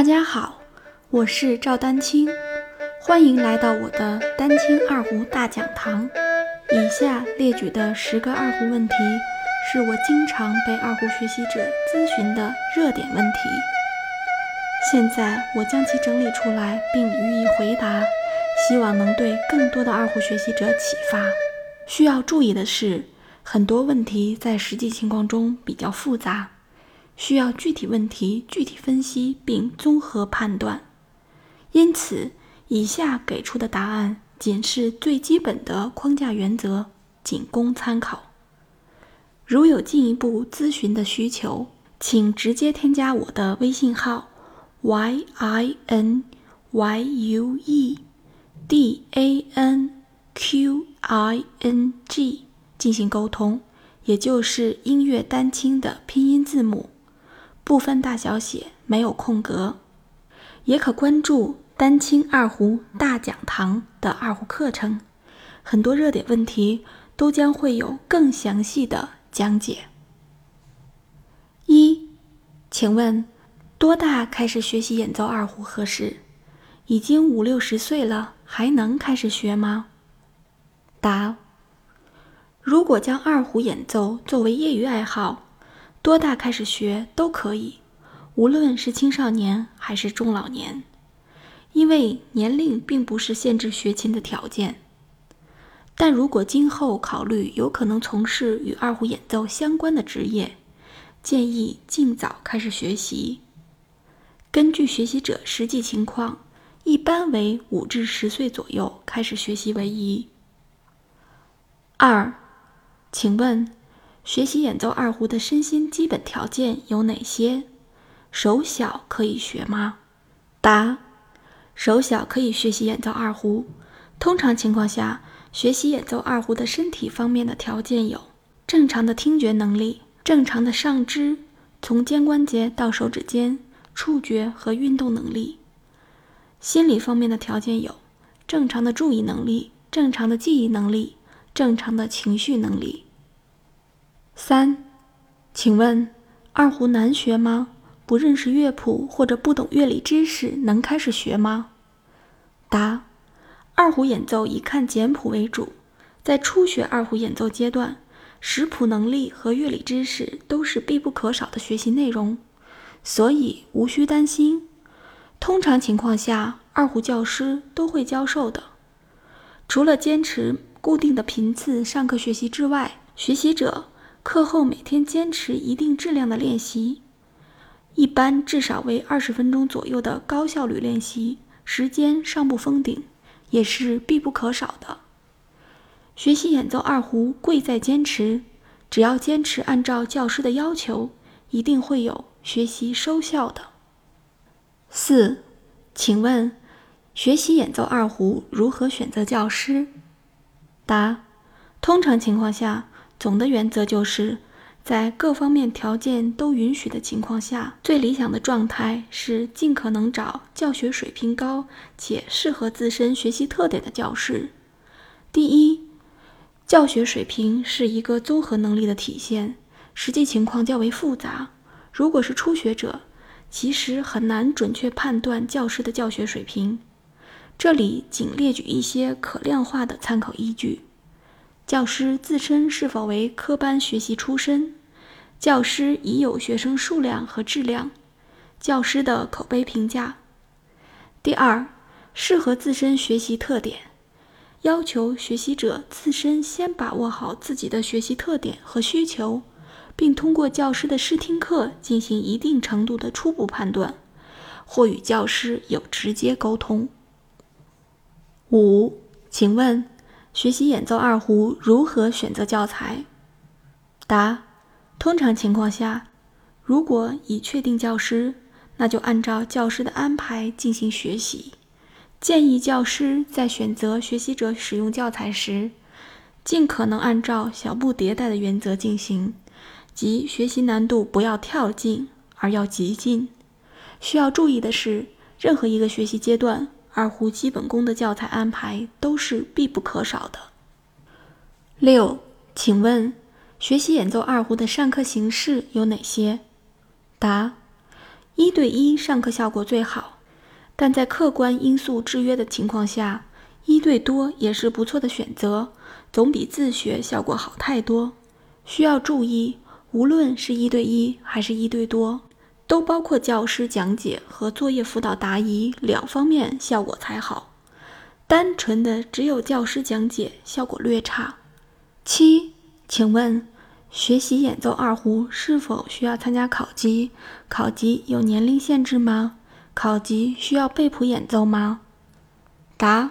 大家好，我是赵丹青，欢迎来到我的丹青二胡大讲堂。以下列举的十个二胡问题，是我经常被二胡学习者咨询的热点问题。现在我将其整理出来并予以回答，希望能对更多的二胡学习者启发。需要注意的是，很多问题在实际情况中比较复杂。需要具体问题具体分析并综合判断，因此以下给出的答案仅是最基本的框架原则，仅供参考。如有进一步咨询的需求，请直接添加我的微信号 y i n y u e d a n q i n g 进行沟通，也就是音乐单清的拼音字母。不分大小写，没有空格，也可关注丹青二胡大讲堂的二胡课程，很多热点问题都将会有更详细的讲解。一，请问多大开始学习演奏二胡合适？已经五六十岁了，还能开始学吗？答：如果将二胡演奏作为业余爱好。多大开始学都可以，无论是青少年还是中老年，因为年龄并不是限制学琴的条件。但如果今后考虑有可能从事与二胡演奏相关的职业，建议尽早开始学习。根据学习者实际情况，一般为五至十岁左右开始学习为宜。二，请问？学习演奏二胡的身心基本条件有哪些？手小可以学吗？答：手小可以学习演奏二胡。通常情况下，学习演奏二胡的身体方面的条件有：正常的听觉能力、正常的上肢从肩关节到手指尖触觉和运动能力；心理方面的条件有：正常的注意能力、正常的记忆能力、正常的情绪能力。三，请问二胡难学吗？不认识乐谱或者不懂乐理知识，能开始学吗？答：二胡演奏以看简谱为主，在初学二胡演奏阶段，识谱能力和乐理知识都是必不可少的学习内容，所以无需担心。通常情况下，二胡教师都会教授的。除了坚持固定的频次上课学习之外，学习者。课后每天坚持一定质量的练习，一般至少为二十分钟左右的高效率练习，时间上不封顶，也是必不可少的。学习演奏二胡贵在坚持，只要坚持按照教师的要求，一定会有学习收效的。四，请问学习演奏二胡如何选择教师？答：通常情况下。总的原则就是在各方面条件都允许的情况下，最理想的状态是尽可能找教学水平高且适合自身学习特点的教师。第一，教学水平是一个综合能力的体现，实际情况较为复杂。如果是初学者，其实很难准确判断教师的教学水平。这里仅列举一些可量化的参考依据。教师自身是否为科班学习出身？教师已有学生数量和质量？教师的口碑评价。第二，适合自身学习特点，要求学习者自身先把握好自己的学习特点和需求，并通过教师的试听课进行一定程度的初步判断，或与教师有直接沟通。五，请问？学习演奏二胡如何选择教材？答：通常情况下，如果已确定教师，那就按照教师的安排进行学习。建议教师在选择学习者使用教材时，尽可能按照小步迭代的原则进行，即学习难度不要跳进，而要急进。需要注意的是，任何一个学习阶段。二胡基本功的教材安排都是必不可少的。六，请问学习演奏二胡的上课形式有哪些？答：一对一上课效果最好，但在客观因素制约的情况下，一对多也是不错的选择，总比自学效果好太多。需要注意，无论是一对一还是一对多，都包括教师讲解和作业辅导答疑两方面效果才好。单纯的只有教师讲解，效果略差。七，请问？学习演奏二胡是否需要参加考级？考级有年龄限制吗？考级需要背谱演奏吗？答：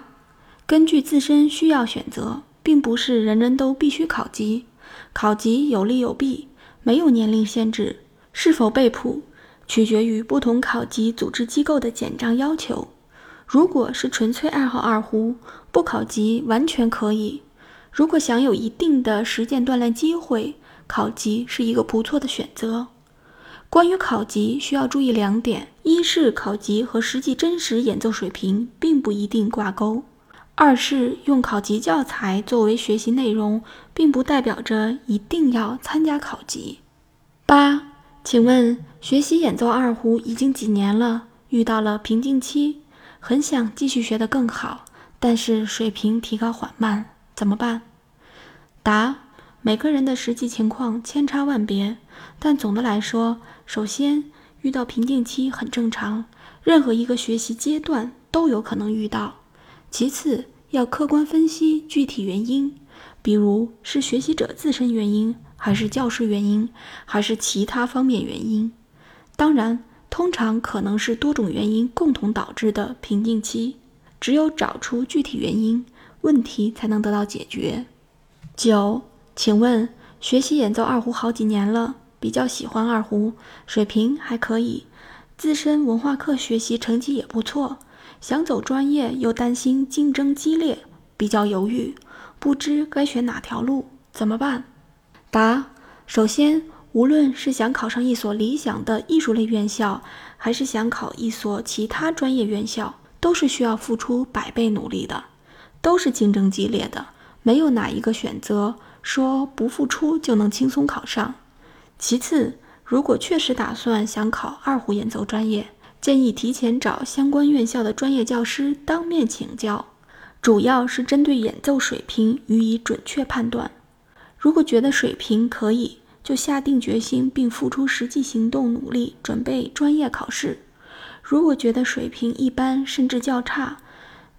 根据自身需要选择，并不是人人都必须考级。考级有利有弊，没有年龄限制。是否背谱，取决于不同考级组织机构的简章要求。如果是纯粹爱好二胡，不考级完全可以。如果想有一定的实践锻炼机会，考级是一个不错的选择。关于考级，需要注意两点：一是考级和实际真实演奏水平并不一定挂钩；二是用考级教材作为学习内容，并不代表着一定要参加考级。八，请问学习演奏二胡已经几年了？遇到了瓶颈期，很想继续学得更好，但是水平提高缓慢，怎么办？答。每个人的实际情况千差万别，但总的来说，首先遇到瓶颈期很正常，任何一个学习阶段都有可能遇到。其次，要客观分析具体原因，比如是学习者自身原因，还是教师原因，还是其他方面原因。当然，通常可能是多种原因共同导致的瓶颈期。只有找出具体原因，问题才能得到解决。九。请问，学习演奏二胡好几年了，比较喜欢二胡，水平还可以，自身文化课学习成绩也不错，想走专业又担心竞争激烈，比较犹豫，不知该选哪条路，怎么办？答：首先，无论是想考上一所理想的艺术类院校，还是想考一所其他专业院校，都是需要付出百倍努力的，都是竞争激烈的，没有哪一个选择。说不付出就能轻松考上。其次，如果确实打算想考二胡演奏专业，建议提前找相关院校的专业教师当面请教，主要是针对演奏水平予以准确判断。如果觉得水平可以，就下定决心并付出实际行动努力准备专业考试；如果觉得水平一般甚至较差，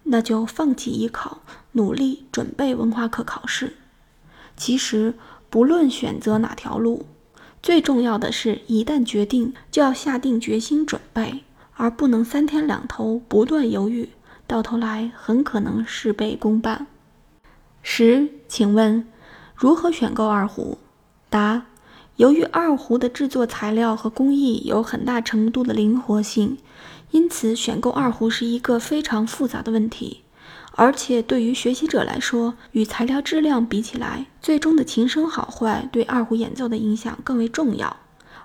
那就放弃艺考，努力准备文化课考试。其实，不论选择哪条路，最重要的是一旦决定，就要下定决心准备，而不能三天两头不断犹豫，到头来很可能事倍功半。十，请问如何选购二胡？答：由于二胡的制作材料和工艺有很大程度的灵活性，因此选购二胡是一个非常复杂的问题。而且对于学习者来说，与材料质量比起来，最终的琴声好坏对二胡演奏的影响更为重要。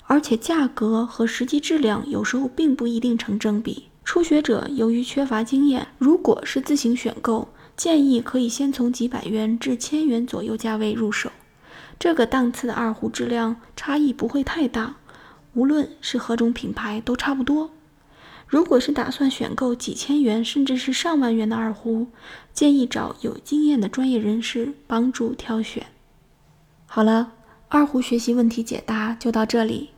而且价格和实际质量有时候并不一定成正比。初学者由于缺乏经验，如果是自行选购，建议可以先从几百元至千元左右价位入手。这个档次的二胡质量差异不会太大，无论是何种品牌都差不多。如果是打算选购几千元甚至是上万元的二胡，建议找有经验的专业人士帮助挑选。好了，二胡学习问题解答就到这里。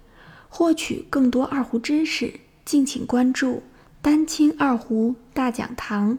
获取更多二胡知识，敬请关注“丹青二胡大讲堂”。